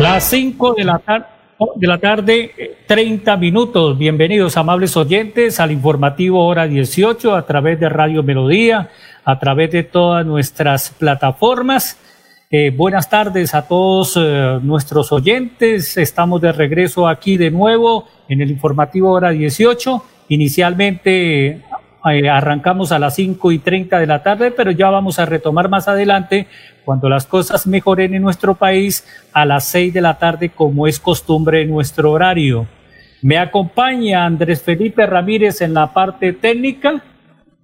Las 5 de la, tarde de tarde, 30 minutos. Bienvenidos, amables oyentes, al informativo Hora 18 a través de Radio Melodía, a través de todas nuestras plataformas. Eh, buenas tardes a todos eh, nuestros oyentes. Estamos de regreso aquí de nuevo en el informativo Hora 18. Inicialmente eh, arrancamos a las 5 y 30 de la tarde, pero ya vamos a retomar más adelante cuando las cosas mejoren en nuestro país a las 6 de la tarde como es costumbre en nuestro horario. Me acompaña Andrés Felipe Ramírez en la parte técnica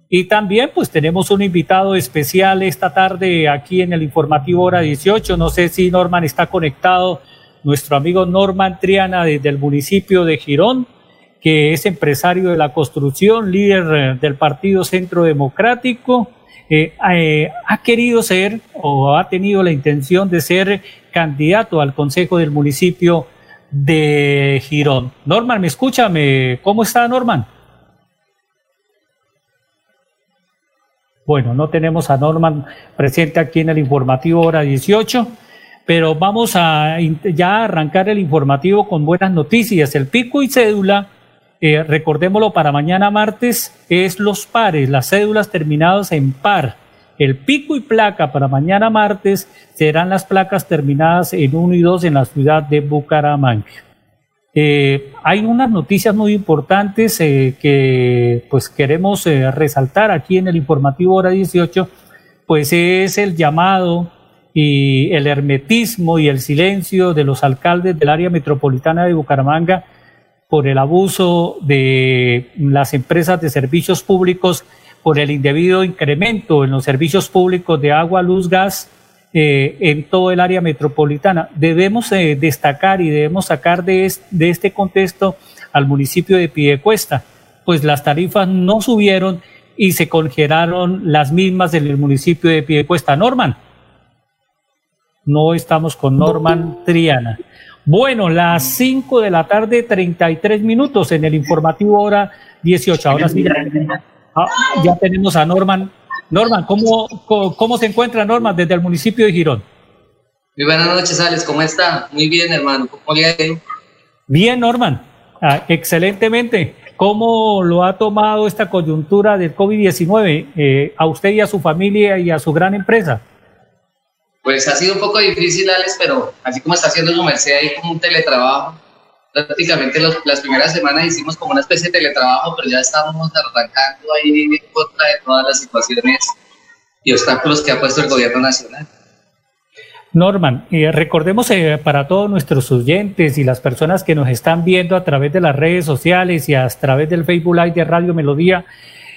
y también pues tenemos un invitado especial esta tarde aquí en el informativo hora 18. No sé si Norman está conectado, nuestro amigo Norman Triana desde el municipio de Girón que es empresario de la construcción, líder eh, del Partido Centro Democrático, eh, eh, ha querido ser o ha tenido la intención de ser candidato al Consejo del Municipio de Girón. Norman, ¿me escucha? ¿Cómo está Norman? Bueno, no tenemos a Norman presente aquí en el informativo hora 18, pero vamos a ya arrancar el informativo con buenas noticias. El pico y cédula eh, recordémoslo para mañana martes, es los pares, las cédulas terminadas en par. El pico y placa para mañana martes serán las placas terminadas en 1 y 2 en la ciudad de Bucaramanga. Eh, hay unas noticias muy importantes eh, que pues queremos resaltar aquí en el informativo hora 18, pues es el llamado y el hermetismo y el silencio de los alcaldes del área metropolitana de Bucaramanga por el abuso de las empresas de servicios públicos, por el indebido incremento en los servicios públicos de agua, luz, gas eh, en todo el área metropolitana. Debemos eh, destacar y debemos sacar de, de este contexto al municipio de Piedecuesta, pues las tarifas no subieron y se congelaron las mismas en el municipio de Piedecuesta. Norman. No estamos con Norman Triana. Bueno, las 5 de la tarde, 33 minutos en el informativo hora 18. Ahora sí, ya, tenemos a Norman. Norman, ¿cómo, ¿cómo, se encuentra Norman desde el municipio de Girón? Muy buenas noches, Alex. ¿Cómo está? Muy bien, hermano. ¿Cómo le ha ido? Bien, Norman. Ah, excelentemente. ¿Cómo lo ha tomado esta coyuntura del COVID-19 eh, a usted y a su familia y a su gran empresa? Pues ha sido un poco difícil, Alex, pero así como está haciendo su merced ahí como un teletrabajo, prácticamente las primeras semanas hicimos como una especie de teletrabajo, pero ya estamos arrancando ahí en contra de todas las situaciones y obstáculos que ha puesto el gobierno nacional. Norman, eh, recordemos eh, para todos nuestros oyentes y las personas que nos están viendo a través de las redes sociales y a través del Facebook Live de Radio Melodía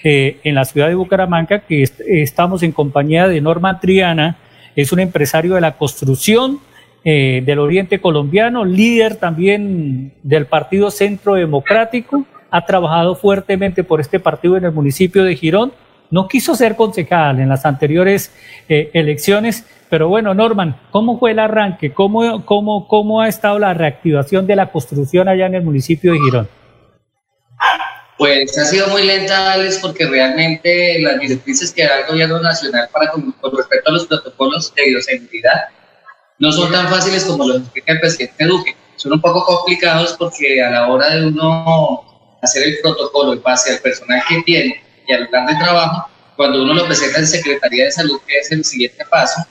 eh, en la ciudad de Bucaramanga, que estamos en compañía de Norman Triana, es un empresario de la construcción eh, del Oriente Colombiano, líder también del Partido Centro Democrático, ha trabajado fuertemente por este partido en el municipio de Girón, no quiso ser concejal en las anteriores eh, elecciones, pero bueno, Norman, ¿cómo fue el arranque? ¿Cómo, cómo, ¿Cómo ha estado la reactivación de la construcción allá en el municipio de Girón? Pues ha sido muy lenta, Alex, porque realmente las directrices que da el gobierno nacional para con, respecto a los protocolos de bioseguridad no son tan fáciles como los explica el presidente Duque. Son un poco complicados porque a la hora de uno hacer el protocolo y pase al personal que tiene y al plan de trabajo, cuando uno lo presenta en Secretaría de Salud, que es el siguiente paso,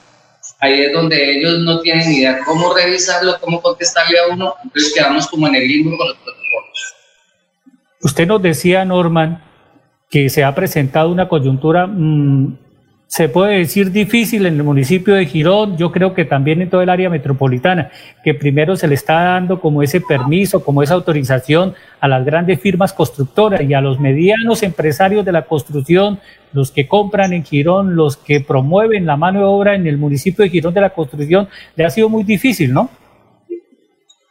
ahí es donde ellos no tienen idea cómo revisarlo, cómo contestarle a uno, entonces quedamos como en el limbo con los protocolos. Usted nos decía, Norman, que se ha presentado una coyuntura mm, se puede decir difícil en el municipio de Girón, yo creo que también en todo el área metropolitana, que primero se le está dando como ese permiso, como esa autorización a las grandes firmas constructoras y a los medianos empresarios de la construcción, los que compran en Girón, los que promueven la mano de obra en el municipio de Girón de la construcción, le ha sido muy difícil, ¿no?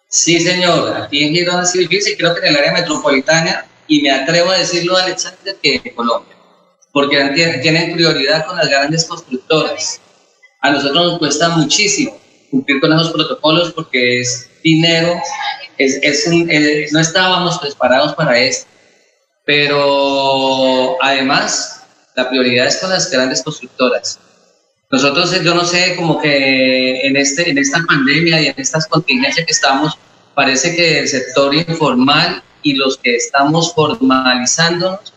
Sí, señor, aquí en Girón ha sido difícil, creo que en el área metropolitana, y me atrevo a decirlo, Alexander, que en Colombia porque tienen prioridad con las grandes constructoras. A nosotros nos cuesta muchísimo cumplir con esos protocolos porque es dinero, es, es eh, no estábamos preparados para esto. Pero además, la prioridad es con las grandes constructoras. Nosotros, yo no sé, como que en, este, en esta pandemia y en estas contingencias que estamos, parece que el sector informal y los que estamos formalizándonos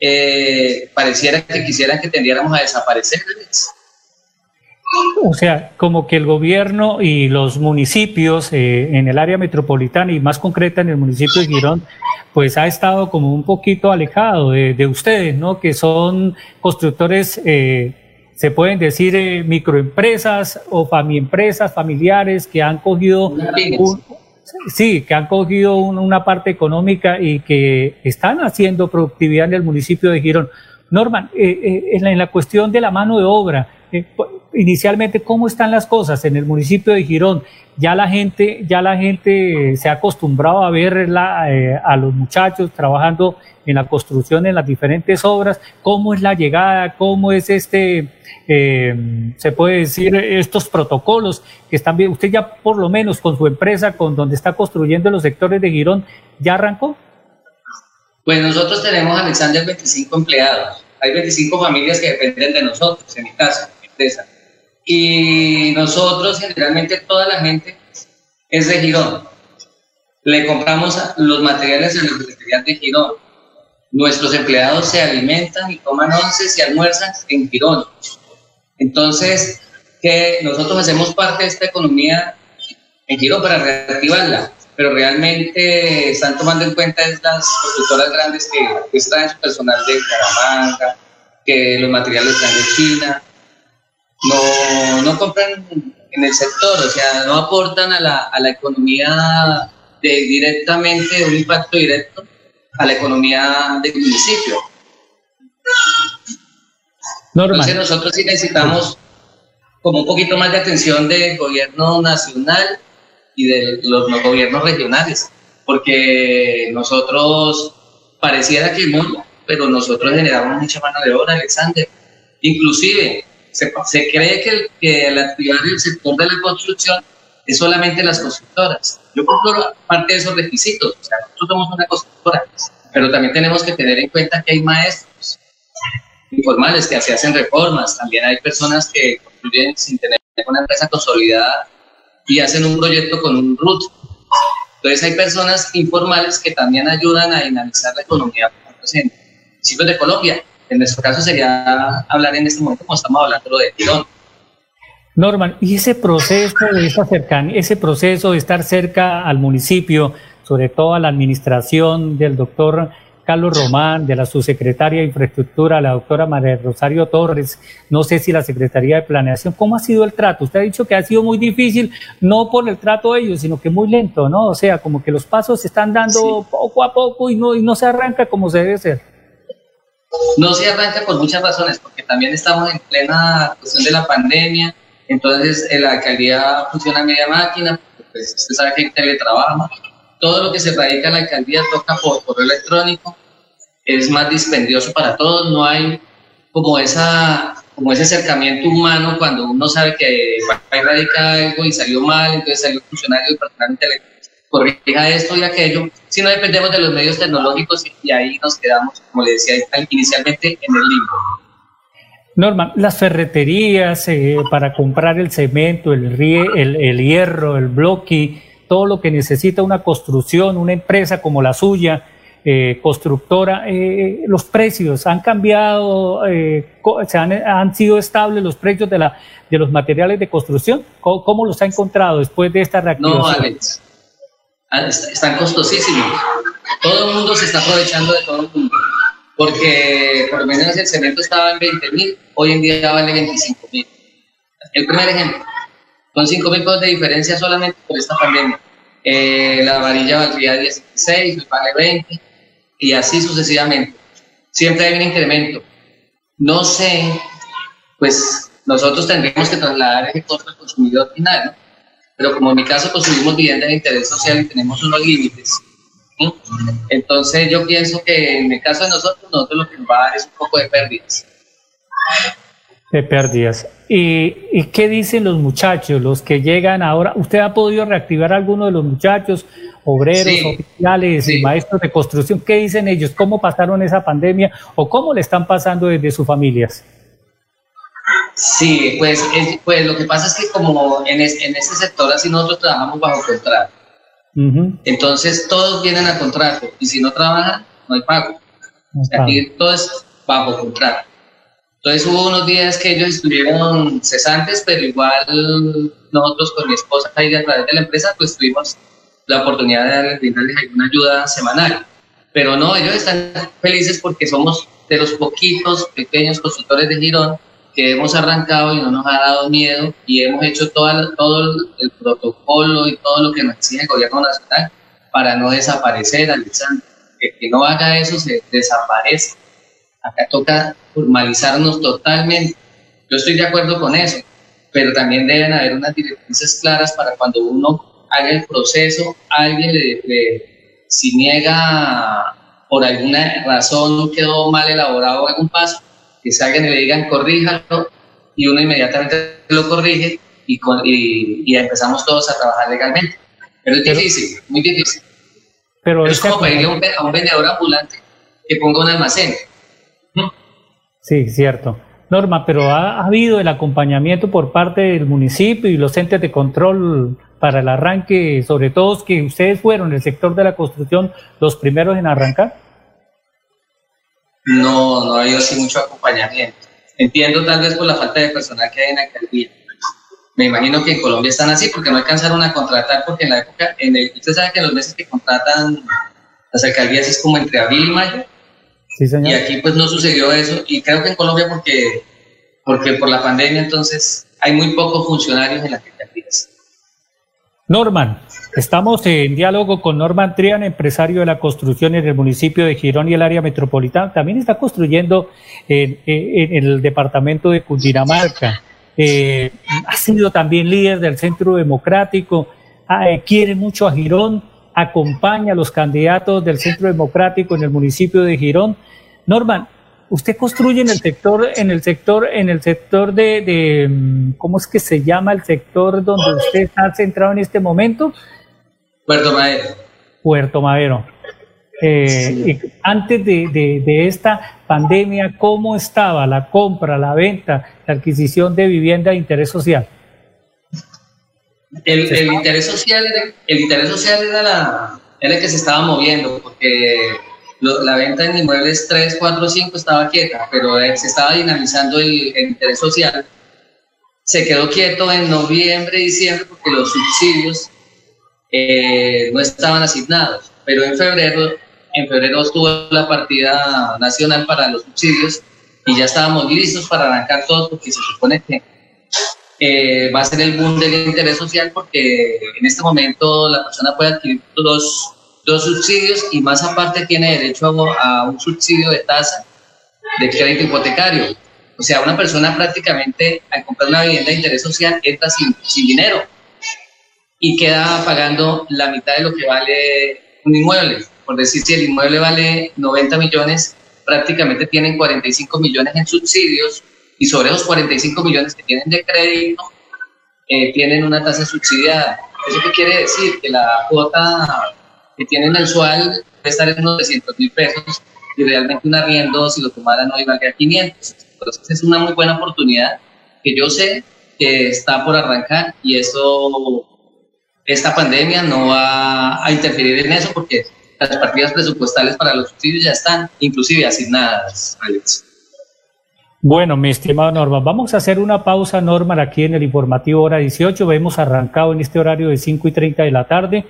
eh, pareciera que quisieran que tendiéramos a desaparecer. O sea, como que el gobierno y los municipios eh, en el área metropolitana y más concreta en el municipio de Girón, pues ha estado como un poquito alejado de, ustedes, ¿no? Que son constructores, eh, se pueden decir microempresas o famiempresas familiares que han cogido un, Sí, que han cogido una parte económica y que están haciendo productividad en el municipio de Girón. Norman, eh, eh, en, la, cuestión de la mano de obra, eh, inicialmente, ¿cómo están las cosas en el municipio de Girón? Ya la gente, ya la gente se ha acostumbrado a ver a los muchachos trabajando en la construcción en las diferentes obras. ¿Cómo es la llegada? ¿Cómo es este, se puede decir, estos protocolos que están bien? Usted ya por lo menos con su empresa, con donde está construyendo los sectores de Girón, ¿ya arrancó? Pues nosotros tenemos, Alexander, 25 empleados. Hay 25 familias que dependen de nosotros, en mi caso, mi empresa. Y nosotros, generalmente, toda la gente es de Girón. Le compramos los materiales en la Secretaría de Girón. Nuestros empleados se alimentan y toman once y almuerzan en Girón. Entonces, que nosotros hacemos parte de esta economía en Girón para reactivarla pero realmente están tomando en cuenta las constructoras grandes que pues, traen su personal de Caramanga, que los materiales están de China, no, no compran en el sector, o sea, no aportan a la, a la economía de, directamente, un impacto directo a la economía del municipio. Normal. Entonces nosotros sí necesitamos como un poquito más de atención del gobierno nacional y de los, gobiernos regionales, porque nosotros pareciera que no, pero nosotros generamos mucha mano de obra, Alexander. Inclusive, se, se cree que, que al activar el sector de la construcción es solamente las constructoras. Yo cumplo parte de esos requisitos, o sea, nosotros somos una constructora, pero también tenemos que tener en cuenta que hay maestros informales que se hacen reformas, también hay personas que construyen sin tener una empresa consolidada y hacen un proyecto con un RUT. Entonces hay personas informales que también ayudan a dinamizar la economía en municipios de Colombia. En nuestro caso sería hablar en este momento como estamos hablando de Tirón. Norman, y ese proceso de esa cercanía, ese proceso de estar cerca al municipio, sobre todo a la administración del doctor Carlos Román, de la subsecretaria de Infraestructura, la doctora María Rosario Torres, no sé si la Secretaría de Planeación, ¿cómo ha sido el trato? Usted ha dicho que ha sido muy difícil, no por el trato de ellos, sino que muy lento, ¿no? O sea, como que los pasos se están dando poco a poco y no, y no se arranca como se debe ser. No se arranca por muchas razones, porque también estamos en plena cuestión de la pandemia, entonces la alcaldía funciona a media máquina, pues usted sabe que hay teletrabajo, todo lo que se radica en la alcaldía toca por correo electrónico, es más dispendioso para todos, no hay como esa como ese acercamiento humano cuando uno sabe que ahí radica algo y salió mal, entonces salió un funcionario y personalmente le corrija esto y aquello, si no dependemos de los medios tecnológicos y ahí nos quedamos, como le decía inicialmente, en el limbo. Norma, las ferreterías eh, para comprar el cemento, el, el, el hierro, el bloque, todo lo que necesita una construcción, una empresa como la suya, eh, constructora, eh, los precios han cambiado, eh, se han, sido estables los precios de, la, de los materiales de construcción. ¿Cómo, los ha encontrado después de esta reactivación? No, Alex, están costosísimos. Todo el mundo se está aprovechando de todo el mundo. porque por lo menos el cemento estaba en 20 mil, hoy en día vale 25 mil. El primer ejemplo, son 5 mil pesos de diferencia solamente por esta pandemia. Eh, la varilla valdría 16, vale 20, y así sucesivamente. Siempre hay un incremento. No sé, pues nosotros tendríamos que trasladar ese costo al consumidor final. Pero como en mi caso consumimos vivienda de interés social y tenemos unos límites, entonces yo pienso que en el caso de nosotros, nosotros lo que nos va a dar es un poco de pérdidas. De pérdidas. ¿Y, ¿Y, qué dicen los muchachos, los que llegan ahora? ¿Usted ha podido reactivar a alguno de los muchachos, obreros, oficiales y maestros de construcción? ¿Qué dicen ellos? ¿Cómo pasaron esa pandemia o cómo le están pasando desde sus familias? Sí, pues, pues lo que pasa es que como en, en ese sector así nosotros trabajamos bajo contrato. Entonces todos vienen a contrato y si no trabajan, no hay pago. Aquí todo es bajo contrato. Entonces hubo unos días que ellos estuvieron cesantes, pero igual nosotros con mi esposa ahí a través de la empresa, pues tuvimos la oportunidad de brindarles alguna ayuda semanal. Pero no, ellos están felices porque somos de los poquitos pequeños constructores de Girón que hemos arrancado y no nos ha dado miedo y hemos hecho todo, el protocolo y todo lo que nos exige el gobierno nacional para no desaparecer, Alexander. Que, que no haga eso se desaparece. Acá toca formalizarnos totalmente. Yo estoy de acuerdo con eso, pero también deben haber unas directrices claras para cuando uno haga el proceso, alguien le, si niega por alguna razón quedó mal elaborado algún paso, que salgan y le digan corríjalo y uno inmediatamente lo corrige y, y, empezamos todos a trabajar legalmente. Pero es difícil, muy difícil. Pero es como pedirle a un, vendedor ambulante que ponga un almacén. Sí, cierto. Norma, pero ha, habido el acompañamiento por parte del municipio y los entes de control para el arranque, sobre todo que ustedes fueron el sector de la construcción los primeros en arrancar? No, no ha habido así mucho acompañamiento. Entiendo tal vez por la falta de personal que hay en la alcaldía. Me imagino que en Colombia están así porque no alcanzaron a contratar porque en la época, en el, usted sabe que en los meses que contratan las alcaldías es como entre abril y mayo. Sí, señor. Y aquí pues no sucedió eso y creo que en Colombia porque, porque por la pandemia entonces hay muy pocos funcionarios en las alcaldías. Norman, estamos en diálogo con Norman Trian, empresario de la construcción en el municipio de Girón y el área metropolitana. También está construyendo en, el departamento de Cundinamarca. Eh, ha sido también líder del Centro Democrático, ah, eh, quiere mucho a Girón, acompaña a los candidatos del Centro Democrático en el municipio de Girón. Norman, usted construye en el sector, en el sector, en el sector de, mm, ¿cómo es que se llama el sector donde usted está centrado en este momento? Puerto Madero. Puerto Madero. Eh, antes de, esta pandemia, ¿cómo estaba la compra, la venta, la adquisición de vivienda de interés social? El, interés social, el interés social era, la, era el que se estaba moviendo, porque la venta de inmuebles 3, 4, 5 estaba quieta, pero eh, se estaba dinamizando el, interés social. Se quedó quieto en noviembre, diciembre, porque los subsidios eh, no estaban asignados, pero en febrero, en febrero estuvo la partida nacional para los subsidios y ya estábamos listos para arrancar todo porque se supone que eh, va a ser el boom del interés social porque en este momento la persona puede adquirir dos dos subsidios y más aparte tiene derecho a, un subsidio de tasa de crédito hipotecario. O sea, una persona prácticamente al comprar una vivienda de interés social entra sin, sin dinero y queda pagando la mitad de lo que vale un inmueble. Por decir, si el inmueble vale 90 millones, prácticamente tienen 45 millones en subsidios y sobre esos 45 millones que tienen de crédito, eh, tienen una tasa subsidiada. ¿Eso qué quiere decir? Que la cuota que tienen mensual puede estar en unos 300 mil pesos y realmente un arriendo, si lo tomaran hoy, va a 500. Entonces es una muy buena oportunidad que yo sé que está por arrancar y eso, esta pandemia no va a interferir en eso porque las partidas presupuestales para los subsidios ya están inclusive asignadas, Alex. Bueno, mi estimado Norma, vamos a hacer una pausa, Norma, aquí en el informativo hora 18. Hemos arrancado en este horario de 5 y 30 de la tarde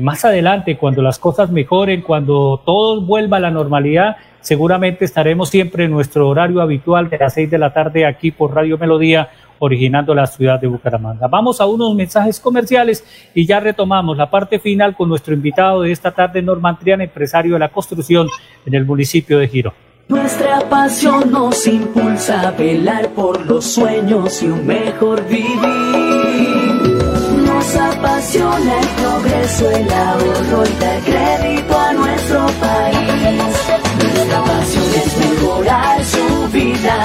más adelante, cuando las cosas mejoren, cuando todo vuelva a la normalidad, seguramente estaremos siempre en nuestro horario habitual de las seis de la tarde aquí por Radio Melodía, originando la ciudad de Bucaramanga. Vamos a unos mensajes comerciales y ya retomamos la parte final con nuestro invitado de esta tarde, Norman Trian, empresario de la construcción en el municipio de Giro. Nuestra pasión nos impulsa a velar por los sueños y un mejor vivir. Nos apasiona el progreso, el ahorro y dar crédito a nuestro país. Nuestra pasión es mejorar su vida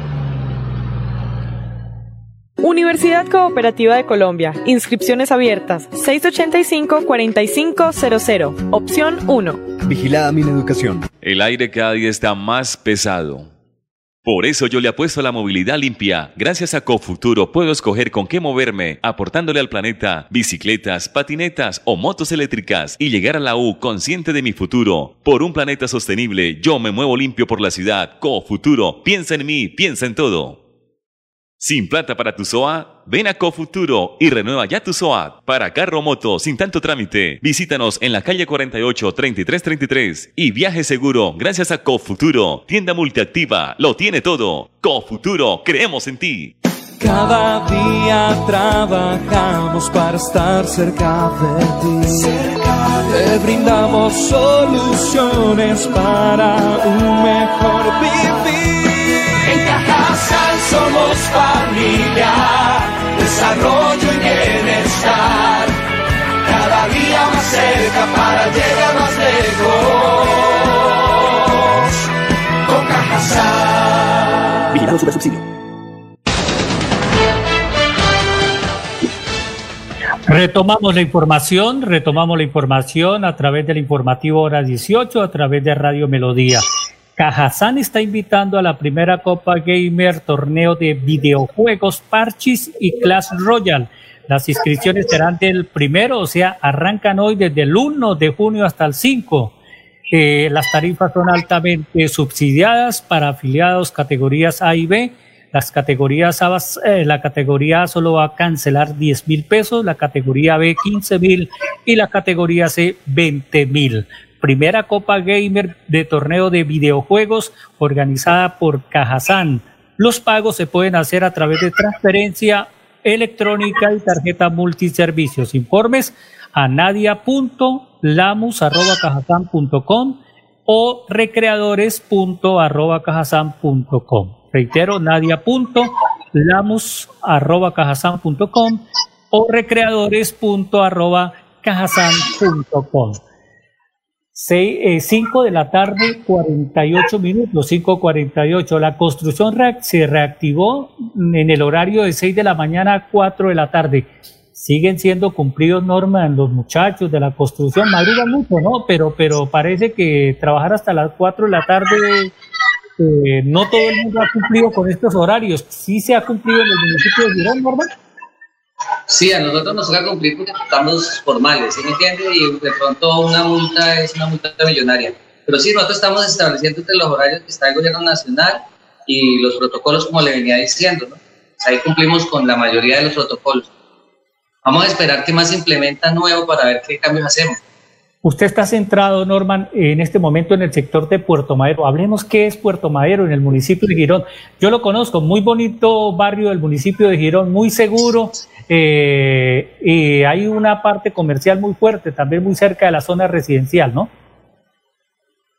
Universidad Cooperativa de Colombia. Inscripciones abiertas. 685-4500. Opción 1. Vigilada mi educación. El aire cada día está más pesado. Por eso yo le apuesto a la movilidad limpia. Gracias a Cofuturo puedo escoger con qué moverme, aportándole al planeta bicicletas, patinetas o motos eléctricas y llegar a la U consciente de mi futuro. Por un planeta sostenible, yo me muevo limpio por la ciudad. Cofuturo, piensa en mí, piensa en todo. Sin plata para tu SOA, ven a Cofuturo y renueva ya tu SOA. Para carro moto sin tanto trámite, visítanos en la calle 48 3333 y viaje seguro gracias a Cofuturo, tienda multiactiva, lo tiene todo. Cofuturo, creemos en ti. Cada día trabajamos para estar cerca de ti. Te brindamos soluciones para un mejor vivir. En Cajasal somos familia, desarrollo y bienestar. Cada día más cerca para llegar más lejos. Con Cajasal. Vigilado Super Subsidio. Retomamos la información, retomamos la información a través del informativo hora 18, a través de Radio Melodía. Cajazán está invitando a la primera Copa Gamer torneo de videojuegos Parchis y Clash Royale. Las inscripciones serán del primero, o sea, arrancan hoy desde el 1 de junio hasta el 5. Eh, las tarifas son altamente subsidiadas para afiliados categorías A y B. Las categorías A, eh, la categoría A solo va a cancelar 10 mil pesos, la categoría B 15 mil y la categoría C 20 mil. Primera Copa Gamer de torneo de videojuegos organizada por Cajazán. Los pagos se pueden hacer a través de transferencia electrónica y tarjeta multiservicios. Informes a nadia.lamus.cajazán.com o recreadores.cajazán.com. Reitero, nadia.lamus.cajazán.com o recreadores.cajazán.com. 5 de la tarde, 48 minutos, 5.48. La construcción se reactivó en el horario de 6 de la mañana a 4 de la tarde. Siguen siendo cumplidos normas los muchachos de la construcción, madrugan mucho, ¿no? Pero, pero parece que trabajar hasta las 4 de la tarde, eh, no todo el mundo ha cumplido con estos horarios. ¿Sí se ha cumplido en el municipio de Girón, Norman? Sí, a nosotros nos toca cumplir porque estamos formales, ¿sí me entiende? Y de pronto una multa es una multa millonaria. Pero sí, nosotros estamos estableciendo entre los horarios que está el gobierno nacional y los protocolos, como le venía diciendo, ¿no? Ahí cumplimos con la mayoría de los protocolos. Vamos a esperar qué más se implementa nuevo para ver qué cambios hacemos. Usted está centrado, Norman, en este momento en el sector de Puerto Madero. Hablemos qué es Puerto Madero en el municipio de Girón. Yo lo conozco, muy bonito barrio del municipio de Girón, muy seguro. Eh, hay una parte comercial muy fuerte, también muy cerca de la zona residencial, ¿no?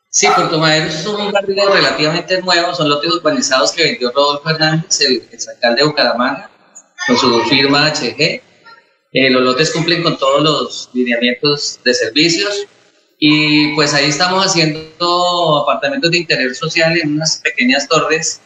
Sí, Puerto Madero es un barrio relativamente nuevo, son lotes urbanizados que vendió Rodolfo Hernández, el, el alcalde de Bucaramanga, con su firma HG. Eh, los lotes cumplen con todos los lineamientos de servicios y pues ahí estamos haciendo apartamentos de interés social en unas pequeñas torres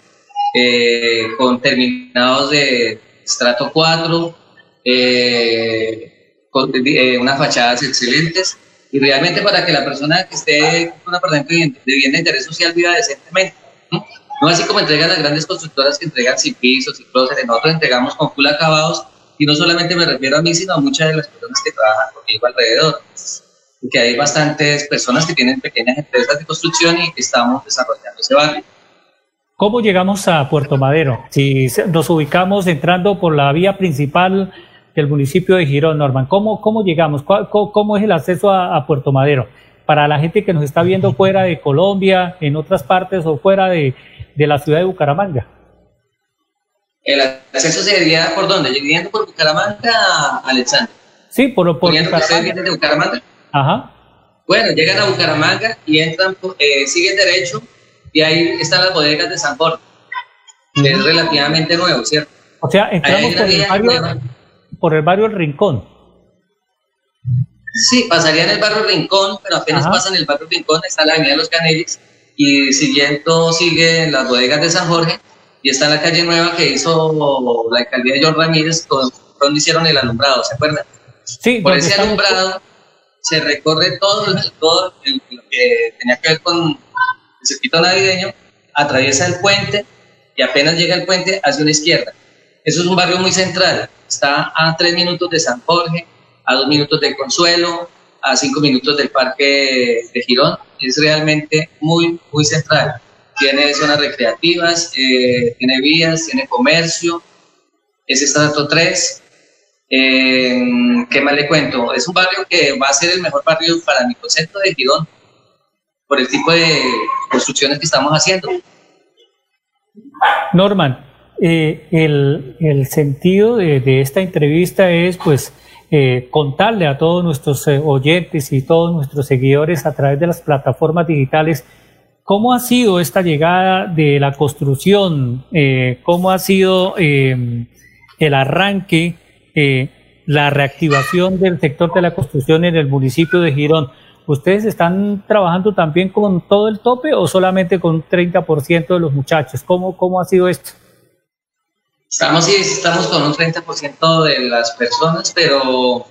eh, con terminados de estrato 4, eh, con unas fachadas excelentes y realmente para que la persona que esté con un apartamento de vivienda de interés social viva decentemente. ¿no? no así como entregan las grandes constructoras que entregan sin pisos y clósetes, nosotros entregamos con full acabados y no solamente me refiero a mí, sino a muchas de las personas que trabajan conmigo alrededor. Porque hay bastantes personas que tienen pequeñas empresas de construcción y que estamos desarrollando ese barrio. ¿Cómo llegamos a Puerto Madero? Si nos ubicamos entrando por la vía principal del municipio de Girón, Norman, ¿cómo, cómo llegamos? ¿Cómo, cómo es el acceso a, a, Puerto Madero? Para la gente que nos está viendo fuera de Colombia, en otras partes o fuera de, de la ciudad de Bucaramanga. El acceso sería por dónde? Yendo por Bucaramanga, Alexander. Sí, por, por Bucaramanga. de Bucaramanga? Ajá. Bueno, llegan a Bucaramanga y entran, eh, siguen derecho y ahí están las bodegas de San Jorge, que es relativamente nuevo, ¿cierto? O sea, entramos por el, barrio, por el barrio El Rincón. Sí, pasarían el barrio Rincón, pero apenas Ajá. pasan el barrio Rincón, está la avenida de los Canelis y siguiendo sigue las bodegas de San Jorge y está la calle nueva que hizo la alcaldía de John Ramírez, donde hicieron el alumbrado, ¿se acuerdan? Sí, por ese alumbrado se recorre todo, todo lo que tenía que ver con el circuito navideño, atraviesa el puente y apenas llega el puente hacia una izquierda. Eso es un barrio muy central, está a tres minutos de San Jorge, a dos minutos del Consuelo, a cinco minutos del Parque de Girón, es realmente muy, muy central. Tiene zonas recreativas, eh, tiene vías, tiene comercio, es estrato 3, eh, ¿Qué más le cuento? Es un barrio que va a ser el mejor barrio para mi concepto de Girón, por el tipo de construcciones que estamos haciendo. Norman, eh, el, el, sentido de, de, esta entrevista es pues eh, contarle a todos nuestros eh, oyentes y todos nuestros seguidores a través de las plataformas digitales cómo ha sido esta llegada de la construcción, eh, cómo ha sido el arranque eh, la reactivación del sector de la construcción en el municipio de Girón. ¿Ustedes están trabajando también con todo el tope o solamente con 30% de los muchachos? ¿Cómo, ¿Cómo ha sido esto? Estamos, estamos con un 30% de las personas, pero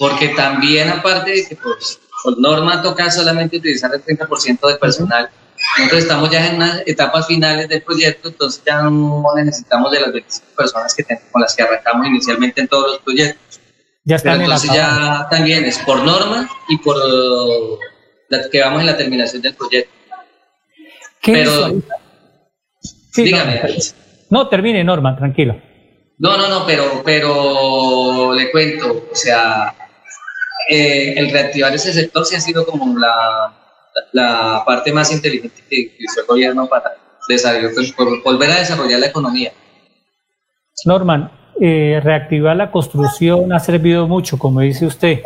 porque también aparte de que pues, por norma toca solamente utilizar el 30% de personal, nosotros estamos ya en unas etapas finales del proyecto, entonces ya no necesitamos de las 25 personas que con las que arrancamos inicialmente en todos los proyectos. Ya están Pero entonces ya también es por norma y por la que vamos en la terminación del proyecto. ¿Qué Pero, sí, dígame. No, no, termine Norma, tranquilo. No, no, no, pero, pero le cuento, o sea, eh, el reactivar ese sector sí ha sido como la, la parte más inteligente que hizo el gobierno para desarrollar, volver a desarrollar la economía. Norman, eh, reactivar la construcción ha servido mucho, como dice usted.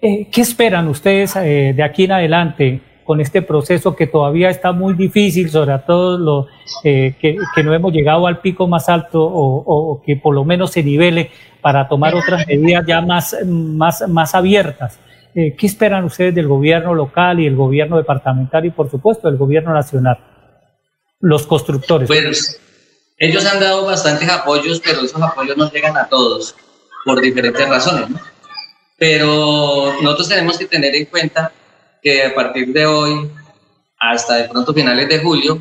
Eh, ¿Qué esperan ustedes eh, de aquí en adelante con este proceso que todavía está muy difícil, sobre todo lo, que, que, no hemos llegado al pico más alto o, o, que por lo menos se nivele para tomar otras medidas ya más, más, más abiertas? Eh, ¿Qué esperan ustedes del gobierno local y el gobierno departamental y, por supuesto, del gobierno nacional? Los constructores. Pues ellos han dado bastantes apoyos, pero esos apoyos no llegan a todos por diferentes razones. ¿no? Pero nosotros tenemos que tener en cuenta que a partir de hoy hasta de pronto finales de julio,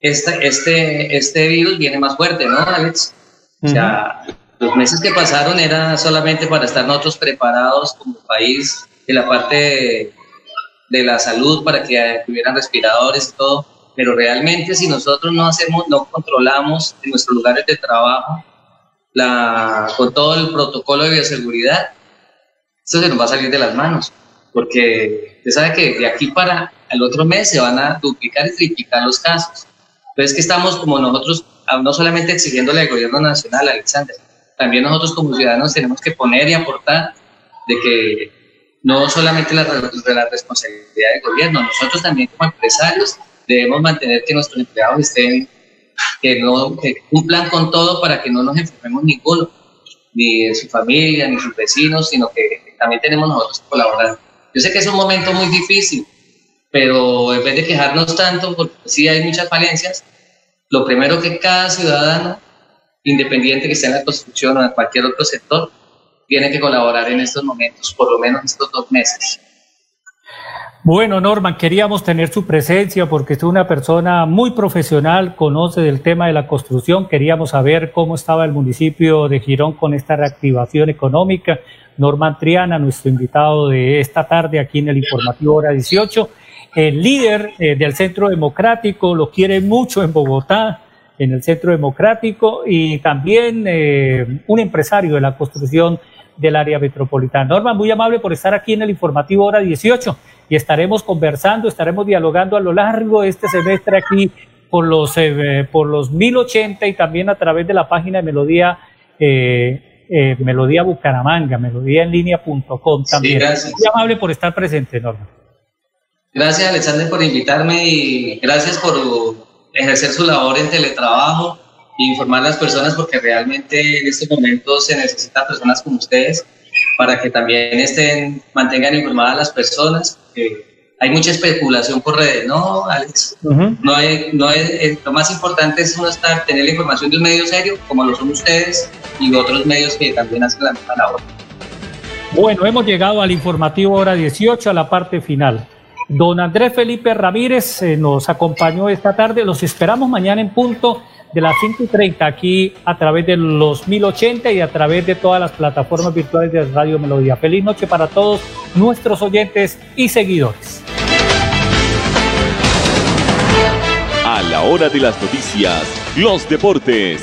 este, este, este virus viene más fuerte, ¿no, Alex? O sea, uh -huh los meses que pasaron era solamente para estar nosotros preparados como país en la parte de, de la salud para que tuvieran respiradores y todo, pero realmente si nosotros no hacemos, no controlamos en nuestros lugares de trabajo la, con todo el protocolo de bioseguridad, eso se nos va a salir de las manos, porque usted sabe que de aquí para el otro mes se van a duplicar y triplicar los casos. Entonces que estamos como nosotros, no solamente exigiéndole al gobierno nacional, Alexander, también nosotros como ciudadanos tenemos que poner y aportar de que no solamente la, la responsabilidad del gobierno, nosotros también como empresarios debemos mantener que nuestros empleados estén, que, no, que cumplan con todo para que no nos enfermemos ninguno, ni de su familia, ni sus vecinos, sino que también tenemos nosotros que colaborar. Yo sé que es un momento muy difícil, pero en vez de quejarnos tanto, porque sí hay muchas falencias, lo primero que cada ciudadano independiente que esté en la construcción o en cualquier otro sector, tiene que colaborar en estos momentos, por lo menos estos dos meses. Bueno, Norman, queríamos tener su presencia porque es una persona muy profesional, conoce del tema de la construcción. Queríamos saber cómo estaba el municipio de Girón con esta reactivación económica. Norman Triana, nuestro invitado de esta tarde aquí en el informativo hora 18, el líder eh, del Centro Democrático, lo quiere mucho en Bogotá, en el Centro Democrático, y también eh, un empresario de la construcción del área metropolitana. Norman, muy amable por estar aquí en el informativo hora 18 y estaremos conversando, estaremos dialogando a lo largo de este semestre aquí por los, eh, por los 1080 y también a través de la página de Melodía. Eh, eh, Melodía Bucaramanga, melodíaenlínea.com también. gracias. Muy amable por estar presente, Norma. Gracias, Alexander, por invitarme y gracias por ejercer su labor en teletrabajo e informar a las personas porque realmente en este momento se necesitan personas como ustedes para que también estén, mantengan informadas a las personas. hay mucha especulación por redes, ¿no, Alex? no hay, no es, lo más importante es uno estar, tener la información de un medio serio, como lo son ustedes, y otros medios que también hacen la misma labor. Bueno, hemos llegado al informativo hora 18, a la parte final. Don Andrés Felipe Ramírez eh, nos acompañó esta tarde. Los esperamos mañana en punto de las 5 y 30 aquí a través de los 1080 y a través de todas las plataformas virtuales de Radio Melodía. Feliz noche para todos nuestros oyentes y seguidores. A la hora de las noticias, los deportes,